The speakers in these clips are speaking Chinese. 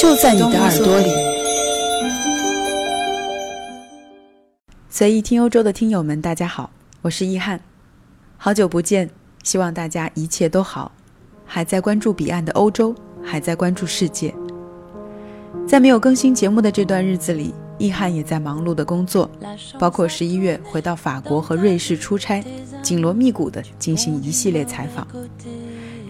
就在你的耳朵里。随意听欧洲的听友们，大家好，我是易翰，好久不见，希望大家一切都好。还在关注彼岸的欧洲，还在关注世界。在没有更新节目的这段日子里，易翰也在忙碌的工作，包括十一月回到法国和瑞士出差，紧锣密鼓的进行一系列采访。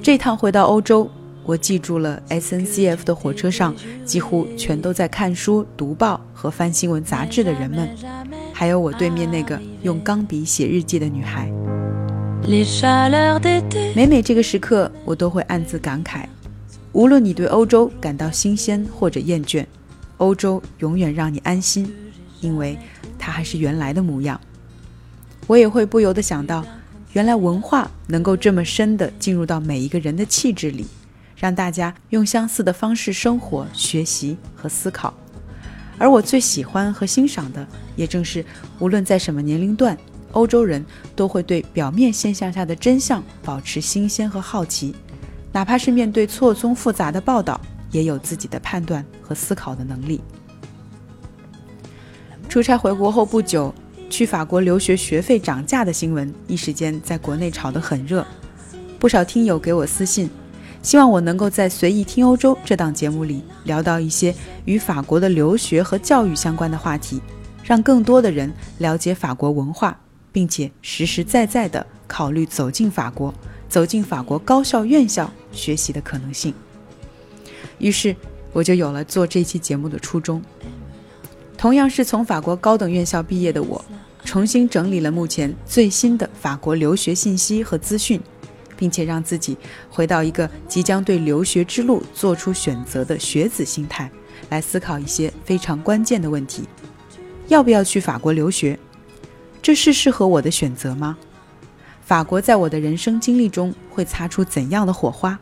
这趟回到欧洲，我记住了 SNCF 的火车上几乎全都在看书、读报和翻新闻杂志的人们，还有我对面那个用钢笔写日记的女孩。每每这个时刻，我都会暗自感慨：无论你对欧洲感到新鲜或者厌倦，欧洲永远让你安心，因为它还是原来的模样。我也会不由得想到，原来文化能够这么深的进入到每一个人的气质里，让大家用相似的方式生活、学习和思考。而我最喜欢和欣赏的，也正是无论在什么年龄段。欧洲人都会对表面现象下的真相保持新鲜和好奇，哪怕是面对错综复杂的报道，也有自己的判断和思考的能力。出差回国后不久，去法国留学学费涨价的新闻一时间在国内炒得很热，不少听友给我私信，希望我能够在随意听欧洲这档节目里聊到一些与法国的留学和教育相关的话题，让更多的人了解法国文化。并且实实在在地考虑走进法国，走进法国高校院校学习的可能性。于是，我就有了做这期节目的初衷。同样是从法国高等院校毕业的我，重新整理了目前最新的法国留学信息和资讯，并且让自己回到一个即将对留学之路做出选择的学子心态，来思考一些非常关键的问题：要不要去法国留学？这是适合我的选择吗？法国在我的人生经历中会擦出怎样的火花？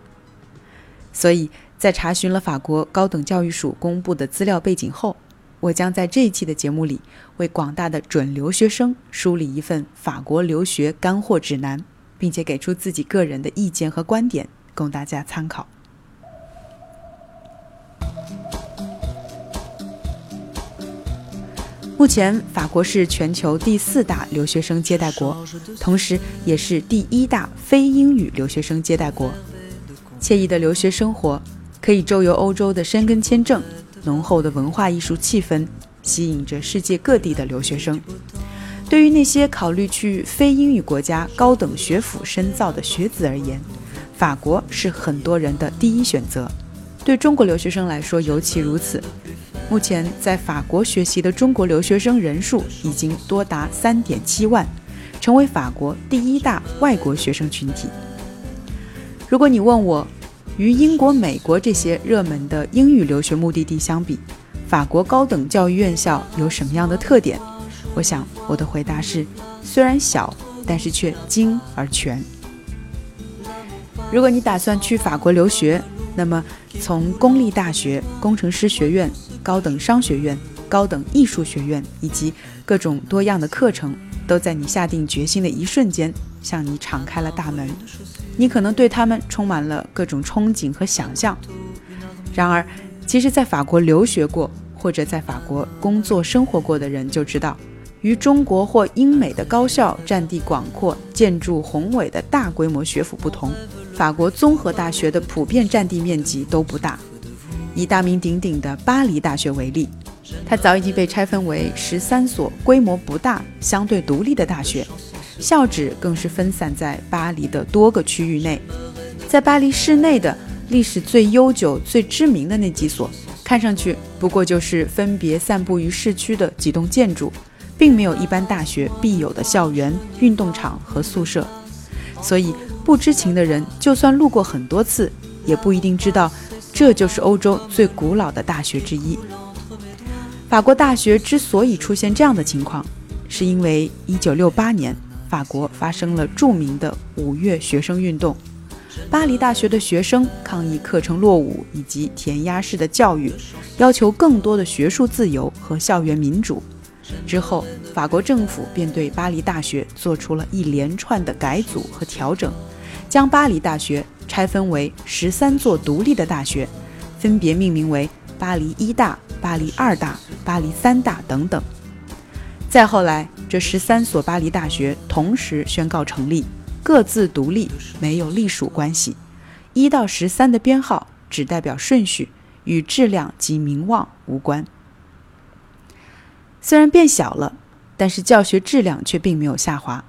所以在查询了法国高等教育署公布的资料背景后，我将在这一期的节目里为广大的准留学生梳理一份法国留学干货指南，并且给出自己个人的意见和观点，供大家参考。目前，法国是全球第四大留学生接待国，同时也是第一大非英语留学生接待国。惬意的留学生活，可以周游欧洲的申根签证，浓厚的文化艺术气氛，吸引着世界各地的留学生。对于那些考虑去非英语国家高等学府深造的学子而言，法国是很多人的第一选择。对中国留学生来说，尤其如此。目前在法国学习的中国留学生人数已经多达三点七万，成为法国第一大外国学生群体。如果你问我，与英国、美国这些热门的英语留学目的地相比，法国高等教育院校有什么样的特点？我想我的回答是：虽然小，但是却精而全。如果你打算去法国留学，那么从公立大学、工程师学院。高等商学院、高等艺术学院以及各种多样的课程，都在你下定决心的一瞬间向你敞开了大门。你可能对他们充满了各种憧憬和想象。然而，其实，在法国留学过或者在法国工作生活过的人就知道，与中国或英美的高校占地广阔、建筑宏伟的大规模学府不同，法国综合大学的普遍占地面积都不大。以大名鼎鼎的巴黎大学为例，它早已经被拆分为十三所规模不大、相对独立的大学，校址更是分散在巴黎的多个区域内。在巴黎市内的历史最悠久、最知名的那几所，看上去不过就是分别散布于市区的几栋建筑，并没有一般大学必有的校园、运动场和宿舍。所以，不知情的人就算路过很多次，也不一定知道。这就是欧洲最古老的大学之一。法国大学之所以出现这样的情况，是因为1968年法国发生了著名的五月学生运动。巴黎大学的学生抗议课程落伍以及填鸭式的教育，要求更多的学术自由和校园民主。之后，法国政府便对巴黎大学做出了一连串的改组和调整，将巴黎大学。拆分为十三座独立的大学，分别命名为巴黎一大、巴黎二大、巴黎三大等等。再后来，这十三所巴黎大学同时宣告成立，各自独立，没有隶属关系。一到十三的编号只代表顺序，与质量及名望无关。虽然变小了，但是教学质量却并没有下滑。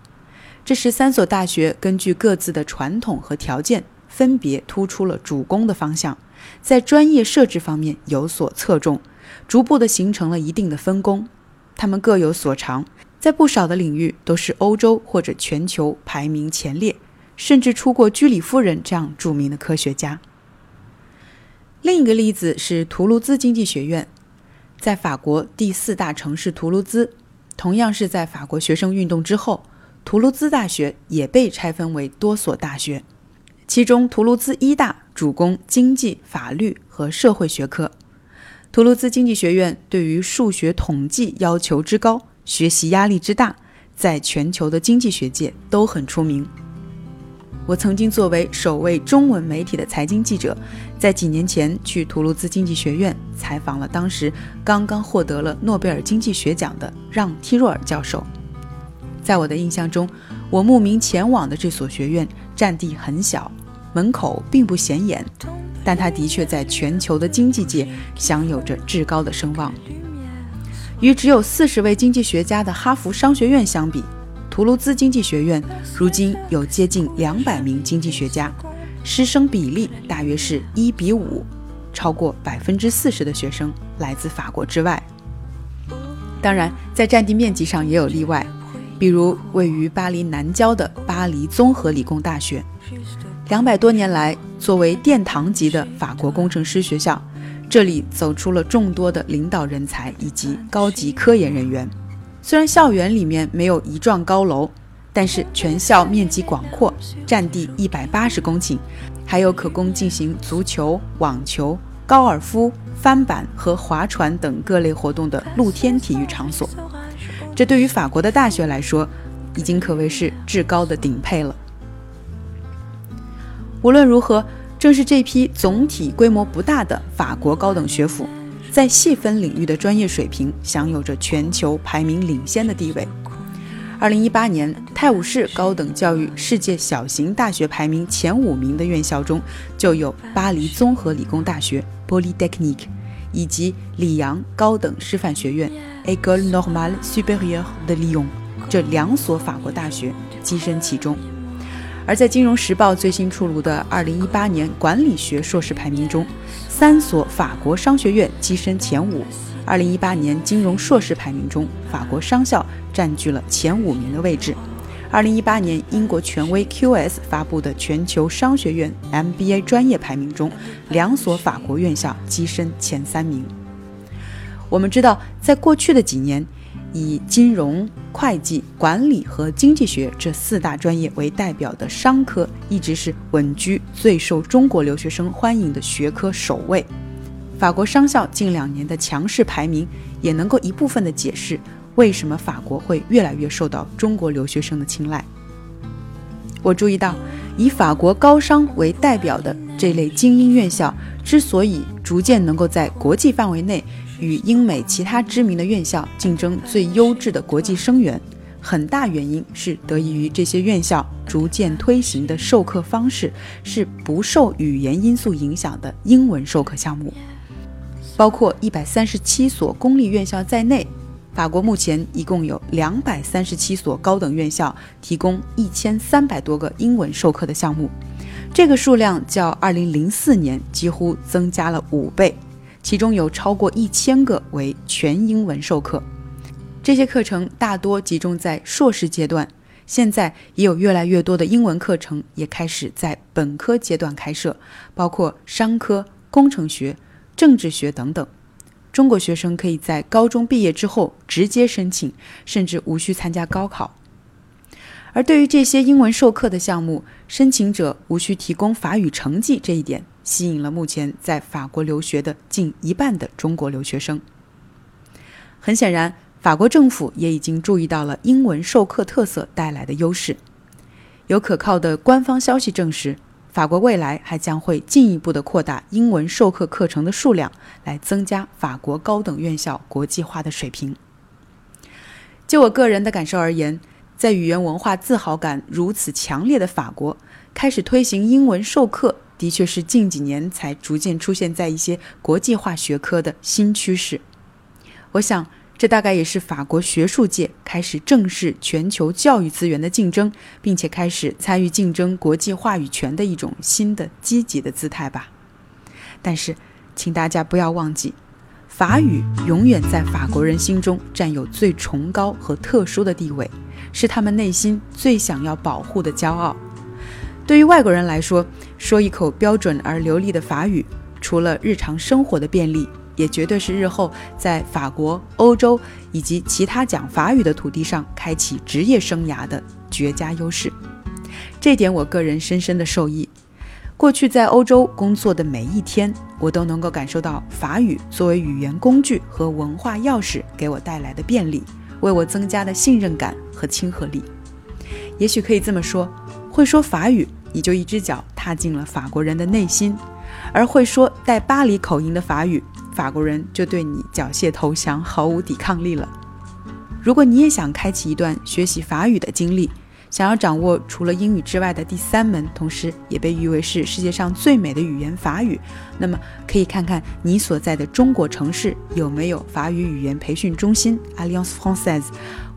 这十三所大学根据各自的传统和条件，分别突出了主攻的方向，在专业设置方面有所侧重，逐步的形成了一定的分工。他们各有所长，在不少的领域都是欧洲或者全球排名前列，甚至出过居里夫人这样著名的科学家。另一个例子是图卢兹经济学院，在法国第四大城市图卢兹，同样是在法国学生运动之后，图卢兹大学也被拆分为多所大学，其中图卢兹一大主攻经济、法律和社会学科。图卢兹经济学院对于数学统计要求之高，学习压力之大，在全球的经济学界都很出名。我曾经作为首位中文媒体的财经记者，在几年前去图卢兹经济学院采访了当时刚刚获得了诺贝尔经济学奖的让·梯若尔教授。在我的印象中，我慕名前往的这所学院占地很小，门口并不显眼。但它的确在全球的经济界享有着至高的声望。与只有四十位经济学家的哈佛商学院相比，图卢兹经济学院如今有接近两百名经济学家，师生比例大约是一比五，超过百分之四十的学生来自法国之外。当然，在占地面积上也有例外，比如位于巴黎南郊的巴黎综合理工大学。两百多年来，作为殿堂级的法国工程师学校，这里走出了众多的领导人才以及高级科研人员。虽然校园里面没有一幢高楼，但是全校面积广阔，占地一百八十公顷，还有可供进行足球、网球、高尔夫、翻板和划船等各类活动的露天体育场所。这对于法国的大学来说，已经可谓是至高的顶配了。无论如何，正是这批总体规模不大的法国高等学府，在细分领域的专业水平享有着全球排名领先的地位。二零一八年，泰晤士高等教育世界小型大学排名前五名的院校中，就有巴黎综合理工大学 （Polytechnique） 以及里昂高等师范学院 （École Normale Supérieure de Lyon） 这两所法国大学跻身其中。而在《金融时报》最新出炉的2018年管理学硕士排名中，三所法国商学院跻身前五。2018年金融硕士排名中，法国商校占据了前五名的位置。2018年英国权威 QS 发布的全球商学院 MBA 专业排名中，两所法国院校跻身前三名。我们知道，在过去的几年，以金融、会计、管理和经济学这四大专业为代表的商科，一直是稳居最受中国留学生欢迎的学科首位。法国商校近两年的强势排名，也能够一部分的解释为什么法国会越来越受到中国留学生的青睐。我注意到，以法国高商为代表的这类精英院校，之所以逐渐能够在国际范围内。与英美其他知名的院校竞争最优质的国际生源，很大原因是得益于这些院校逐渐推行的授课方式是不受语言因素影响的英文授课项目。包括一百三十七所公立院校在内，法国目前一共有两百三十七所高等院校提供一千三百多个英文授课的项目，这个数量较二零零四年几乎增加了五倍。其中有超过一千个为全英文授课，这些课程大多集中在硕士阶段。现在也有越来越多的英文课程也开始在本科阶段开设，包括商科、工程学、政治学等等。中国学生可以在高中毕业之后直接申请，甚至无需参加高考。而对于这些英文授课的项目，申请者无需提供法语成绩，这一点。吸引了目前在法国留学的近一半的中国留学生。很显然，法国政府也已经注意到了英文授课特色带来的优势。有可靠的官方消息证实，法国未来还将会进一步的扩大英文授课课程的数量，来增加法国高等院校国际化的水平。就我个人的感受而言，在语言文化自豪感如此强烈的法国，开始推行英文授课，的确是近几年才逐渐出现在一些国际化学科的新趋势。我想。这大概也是法国学术界开始正视全球教育资源的竞争，并且开始参与竞争国际话语权的一种新的积极的姿态吧。但是，请大家不要忘记，法语永远在法国人心中占有最崇高和特殊的地位，是他们内心最想要保护的骄傲。对于外国人来说，说一口标准而流利的法语，除了日常生活的便利。也绝对是日后在法国、欧洲以及其他讲法语的土地上开启职业生涯的绝佳优势。这点我个人深深的受益。过去在欧洲工作的每一天，我都能够感受到法语作为语言工具和文化钥匙给我带来的便利，为我增加的信任感和亲和力。也许可以这么说，会说法语，你就一只脚踏进了法国人的内心；而会说带巴黎口音的法语。法国人就对你缴械投降，毫无抵抗力了。如果你也想开启一段学习法语的经历，想要掌握除了英语之外的第三门，同时也被誉为是世界上最美的语言法语，那么可以看看你所在的中国城市有没有法语语言培训中心 （Alliance Française），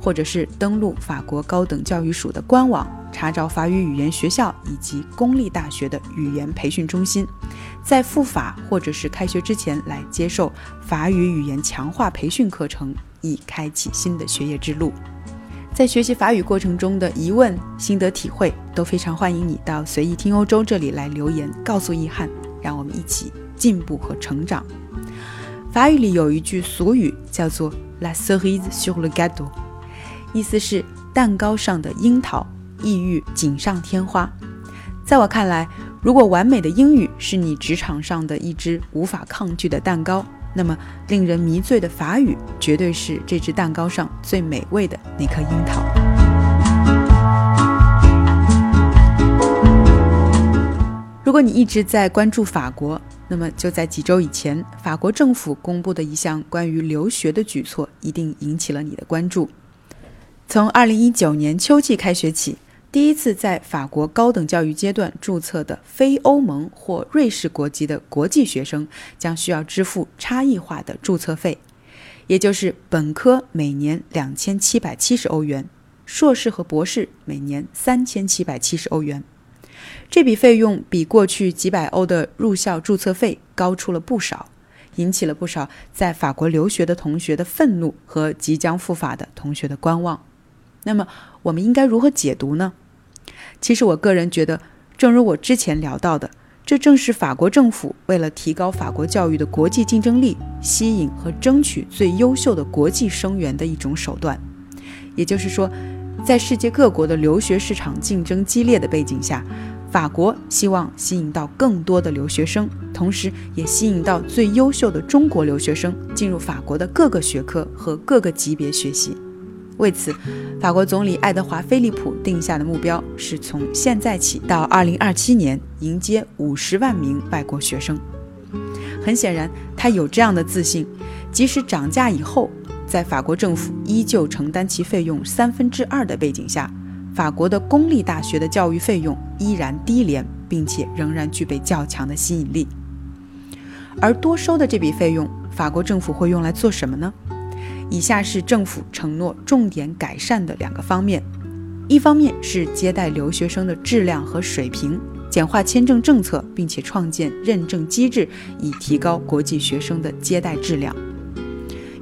或者是登录法国高等教育署的官网，查找法语语言学校以及公立大学的语言培训中心。在复法或者是开学之前来接受法语语言强化培训课程，以开启新的学业之路。在学习法语过程中的疑问、心得体会，都非常欢迎你到随意听欧洲这里来留言，告诉易翰，让我们一起进步和成长。法语里有一句俗语叫做 “la cerise sur le gâteau”，意思是蛋糕上的樱桃，意欲锦上添花。在我看来，如果完美的英语是你职场上的一只无法抗拒的蛋糕，那么令人迷醉的法语绝对是这只蛋糕上最美味的那颗樱桃。如果你一直在关注法国，那么就在几周以前，法国政府公布的一项关于留学的举措一定引起了你的关注。从二零一九年秋季开学起。第一次在法国高等教育阶段注册的非欧盟或瑞士国籍的国际学生将需要支付差异化的注册费，也就是本科每年两千七百七十欧元，硕士和博士每年三千七百七十欧元。这笔费用比过去几百欧的入校注册费高出了不少，引起了不少在法国留学的同学的愤怒和即将赴法的同学的观望。那么，我们应该如何解读呢？其实我个人觉得，正如我之前聊到的，这正是法国政府为了提高法国教育的国际竞争力，吸引和争取最优秀的国际生源的一种手段。也就是说，在世界各国的留学市场竞争激烈的背景下，法国希望吸引到更多的留学生，同时也吸引到最优秀的中国留学生进入法国的各个学科和各个级别学习。为此，法国总理爱德华·菲利普定下的目标是从现在起到2027年迎接50万名外国学生。很显然，他有这样的自信，即使涨价以后，在法国政府依旧承担其费用三分之二的背景下，法国的公立大学的教育费用依然低廉，并且仍然具备较强的吸引力。而多收的这笔费用，法国政府会用来做什么呢？以下是政府承诺重点改善的两个方面：一方面是接待留学生的质量和水平，简化签证政策，并且创建认证机制，以提高国际学生的接待质量。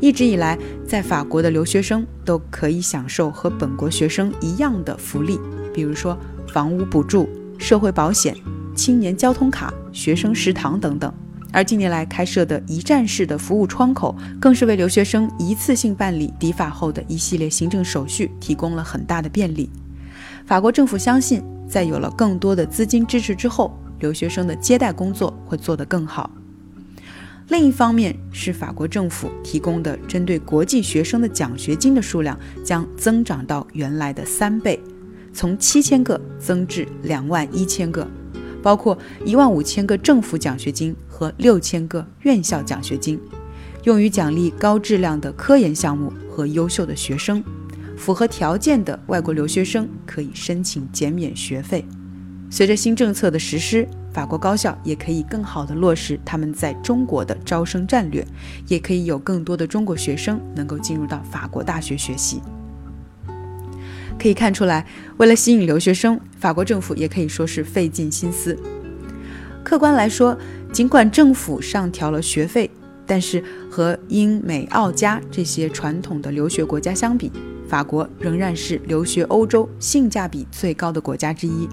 一直以来，在法国的留学生都可以享受和本国学生一样的福利，比如说房屋补助、社会保险、青年交通卡、学生食堂等等。而近年来开设的一站式的服务窗口，更是为留学生一次性办理抵法后的一系列行政手续提供了很大的便利。法国政府相信，在有了更多的资金支持之后，留学生的接待工作会做得更好。另一方面，是法国政府提供的针对国际学生的奖学金的数量将增长到原来的三倍，从七千个增至两万一千个。包括一万五千个政府奖学金和六千个院校奖学金，用于奖励高质量的科研项目和优秀的学生。符合条件的外国留学生可以申请减免学费。随着新政策的实施，法国高校也可以更好地落实他们在中国的招生战略，也可以有更多的中国学生能够进入到法国大学学习。可以看出来，为了吸引留学生，法国政府也可以说是费尽心思。客观来说，尽管政府上调了学费，但是和英美澳加这些传统的留学国家相比，法国仍然是留学欧洲性价比最高的国家之一。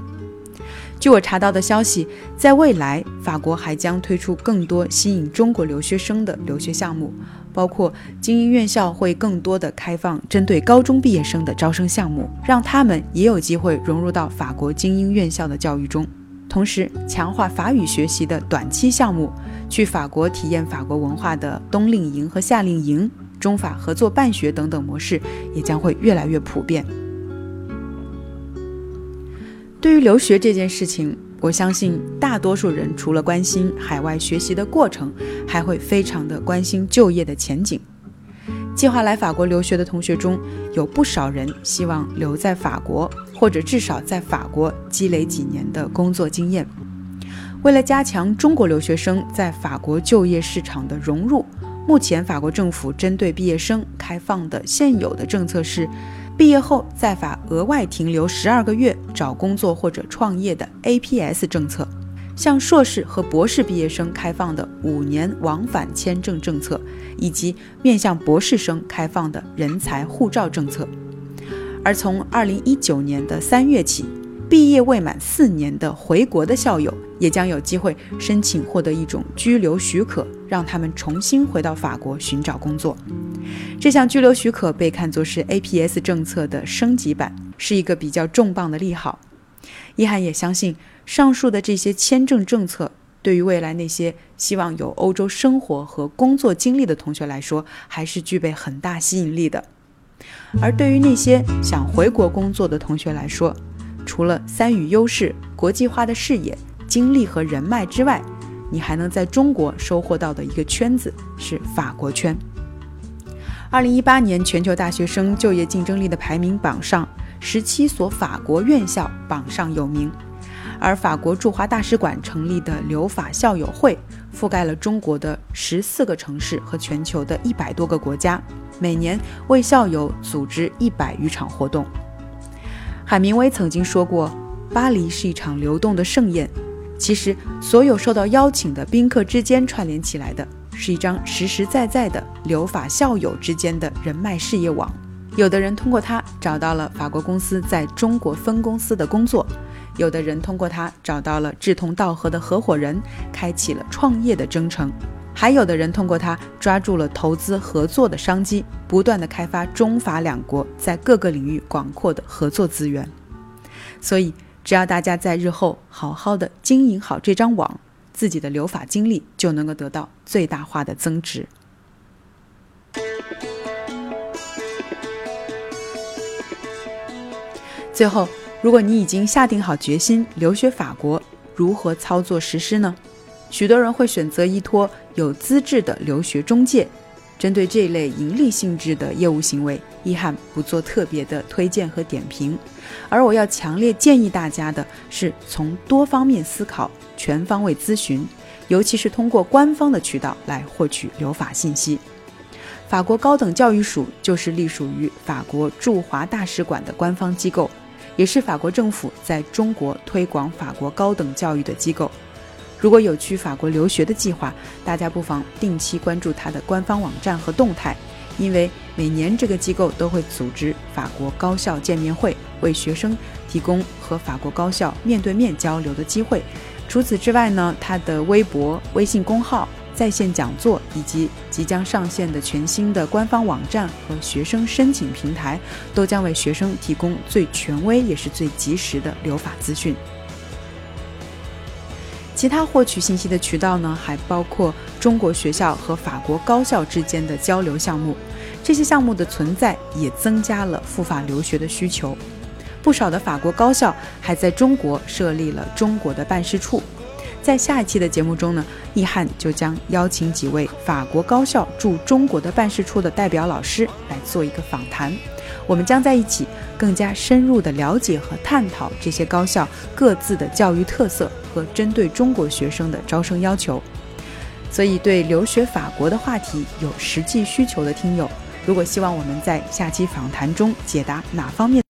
据我查到的消息，在未来，法国还将推出更多吸引中国留学生的留学项目，包括精英院校会更多的开放针对高中毕业生的招生项目，让他们也有机会融入到法国精英院校的教育中。同时，强化法语学习的短期项目，去法国体验法国文化的冬令营和夏令营、中法合作办学等等模式，也将会越来越普遍。对于留学这件事情，我相信大多数人除了关心海外学习的过程，还会非常的关心就业的前景。计划来法国留学的同学中，有不少人希望留在法国，或者至少在法国积累几年的工作经验。为了加强中国留学生在法国就业市场的融入，目前法国政府针对毕业生开放的现有的政策是。毕业后在法额外停留十二个月找工作或者创业的 APS 政策，向硕士和博士毕业生开放的五年往返签证政策，以及面向博士生开放的人才护照政策。而从二零一九年的三月起，毕业未满四年的回国的校友也将有机会申请获得一种居留许可，让他们重新回到法国寻找工作。这项居留许可被看作是 APS 政策的升级版，是一个比较重磅的利好。一涵也相信，上述的这些签证政策对于未来那些希望有欧洲生活和工作经历的同学来说，还是具备很大吸引力的。而对于那些想回国工作的同学来说，除了三语优势、国际化的视野、经历和人脉之外，你还能在中国收获到的一个圈子是法国圈。二零一八年全球大学生就业竞争力的排名榜上，十七所法国院校榜上有名，而法国驻华大使馆成立的留法校友会，覆盖了中国的十四个城市和全球的一百多个国家，每年为校友组织一百余场活动。海明威曾经说过：“巴黎是一场流动的盛宴。”其实，所有受到邀请的宾客之间串联起来的。是一张实实在在的留法校友之间的人脉事业网。有的人通过他找到了法国公司在中国分公司的工作，有的人通过它找到了志同道合的合伙人，开启了创业的征程，还有的人通过它抓住了投资合作的商机，不断的开发中法两国在各个领域广阔的合作资源。所以，只要大家在日后好好的经营好这张网。自己的留法经历就能够得到最大化的增值。最后，如果你已经下定好决心留学法国，如何操作实施呢？许多人会选择依托有资质的留学中介。针对这类盈利性质的业务行为，易翰不做特别的推荐和点评，而我要强烈建议大家的是从多方面思考、全方位咨询，尤其是通过官方的渠道来获取留法信息。法国高等教育署就是隶属于法国驻华大使馆的官方机构，也是法国政府在中国推广法国高等教育的机构。如果有去法国留学的计划，大家不妨定期关注它的官方网站和动态，因为每年这个机构都会组织法国高校见面会，为学生提供和法国高校面对面交流的机会。除此之外呢，它的微博、微信公号、在线讲座以及即将上线的全新的官方网站和学生申请平台，都将为学生提供最权威也是最及时的留法资讯。其他获取信息的渠道呢，还包括中国学校和法国高校之间的交流项目。这些项目的存在也增加了赴法留学的需求。不少的法国高校还在中国设立了中国的办事处。在下一期的节目中呢，易翰就将邀请几位法国高校驻中国的办事处的代表老师来做一个访谈。我们将在一起更加深入地了解和探讨这些高校各自的教育特色和针对中国学生的招生要求。所以，对留学法国的话题有实际需求的听友，如果希望我们在下期访谈中解答哪方面？